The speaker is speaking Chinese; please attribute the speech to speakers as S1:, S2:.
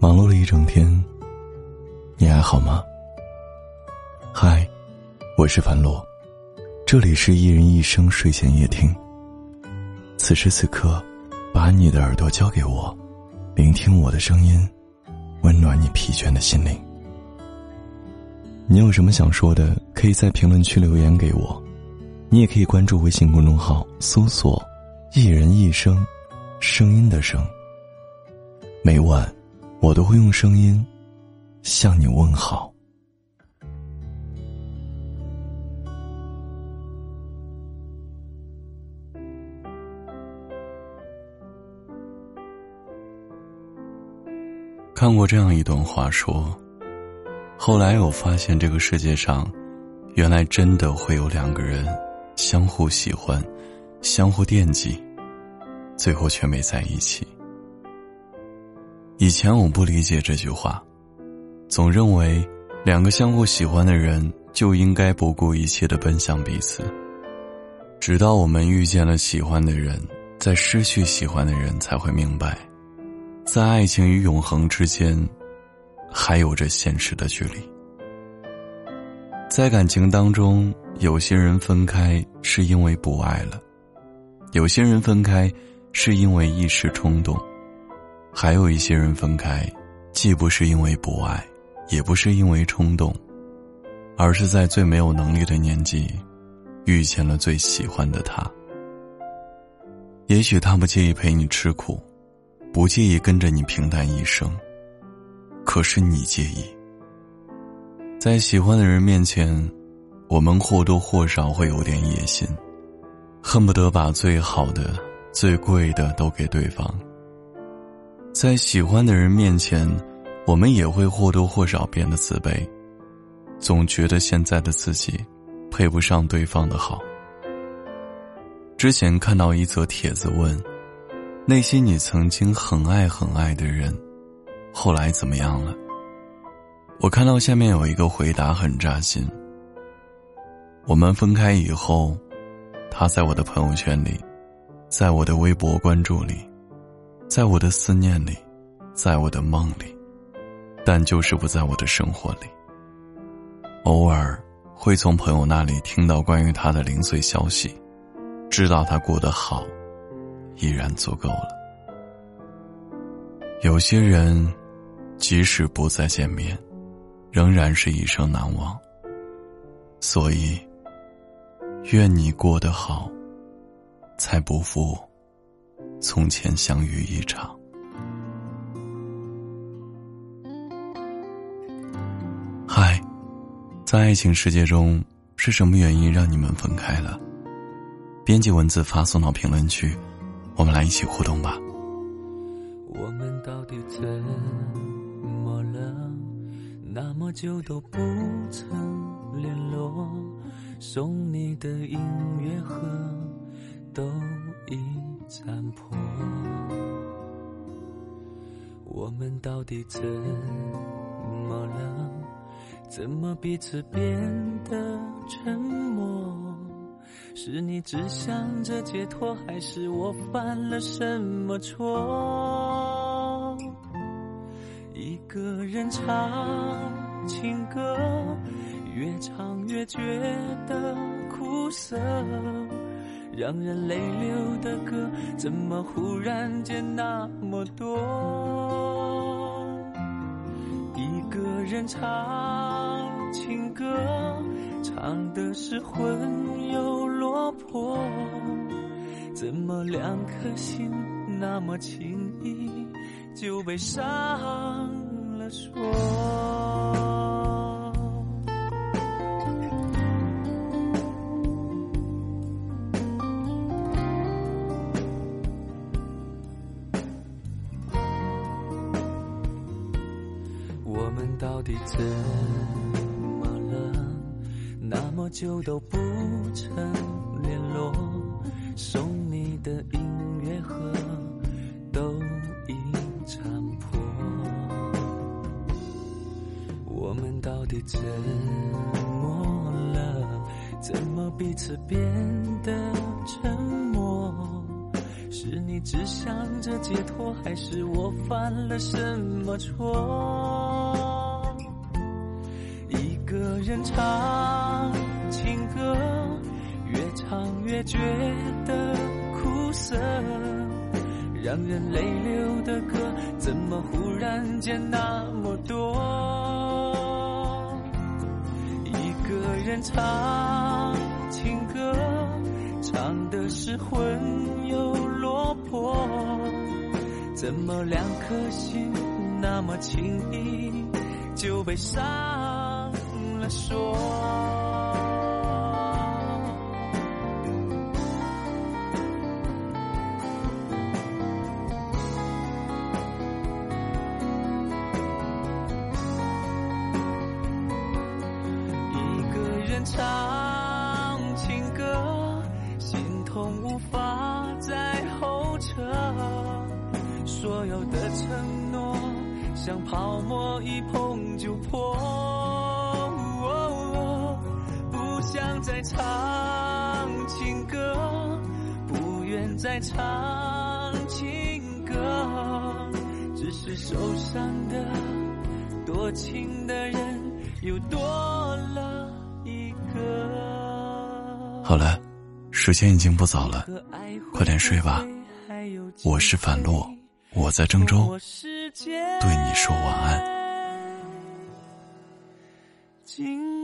S1: 忙碌了一整天，你还好吗？嗨，我是樊洛，这里是一人一生睡前夜听。此时此刻，把你的耳朵交给我，聆听我的声音，温暖你疲倦的心灵。你有什么想说的，可以在评论区留言给我。你也可以关注微信公众号，搜索“一人一生”，声音的声。每晚。我都会用声音向你问好。看过这样一段话，说：后来我发现，这个世界上，原来真的会有两个人相互喜欢，相互惦记，最后却没在一起。以前我不理解这句话，总认为两个相互喜欢的人就应该不顾一切的奔向彼此。直到我们遇见了喜欢的人，在失去喜欢的人，才会明白，在爱情与永恒之间，还有着现实的距离。在感情当中，有些人分开是因为不爱了，有些人分开是因为一时冲动。还有一些人分开，既不是因为不爱，也不是因为冲动，而是在最没有能力的年纪，遇见了最喜欢的他。也许他不介意陪你吃苦，不介意跟着你平淡一生，可是你介意。在喜欢的人面前，我们或多或少会有点野心，恨不得把最好的、最贵的都给对方。在喜欢的人面前，我们也会或多或少变得自卑，总觉得现在的自己配不上对方的好。之前看到一则帖子问：“那些你曾经很爱很爱的人，后来怎么样了？”我看到下面有一个回答很扎心：“我们分开以后，他在我的朋友圈里，在我的微博关注里。”在我的思念里，在我的梦里，但就是不在我的生活里。偶尔会从朋友那里听到关于他的零碎消息，知道他过得好，已然足够了。有些人，即使不再见面，仍然是一生难忘。所以，愿你过得好，才不负。从前相遇一场。嗨，在爱情世界中，是什么原因让你们分开了？编辑文字发送到评论区，我们来一起互动吧。
S2: 我们到底怎么了？那么久都不曾联络，送你的音乐。残破，我们到底怎么了？怎么彼此变得沉默？是你只想着解脱，还是我犯了什么错？一个人唱情歌，越唱越觉得苦涩。让人泪流的歌，怎么忽然间那么多？一个人唱情歌，唱的是魂又落魄，怎么两颗心那么轻易就被伤了说？到底怎么了？那么久都不曾联络，送你的音乐盒都已残破。我们到底怎么了？怎么彼此变得沉默？是你只想着解脱，还是我犯了什么错？人唱情歌，越唱越觉得苦涩，让人泪流的歌，怎么忽然间那么多？一个人唱情歌，唱的是魂又落魄，怎么两颗心那么轻易就被伤了说？一个人唱情歌，心痛无法再后撤，所有的承诺像泡沫一碰就破，不想再唱情歌，不愿再唱情歌，只是受伤的。多情的人又多了一个。
S1: 好了，时间已经不早了，快点睡吧。我是樊洛，我在郑州，对你说晚安。
S2: 经过。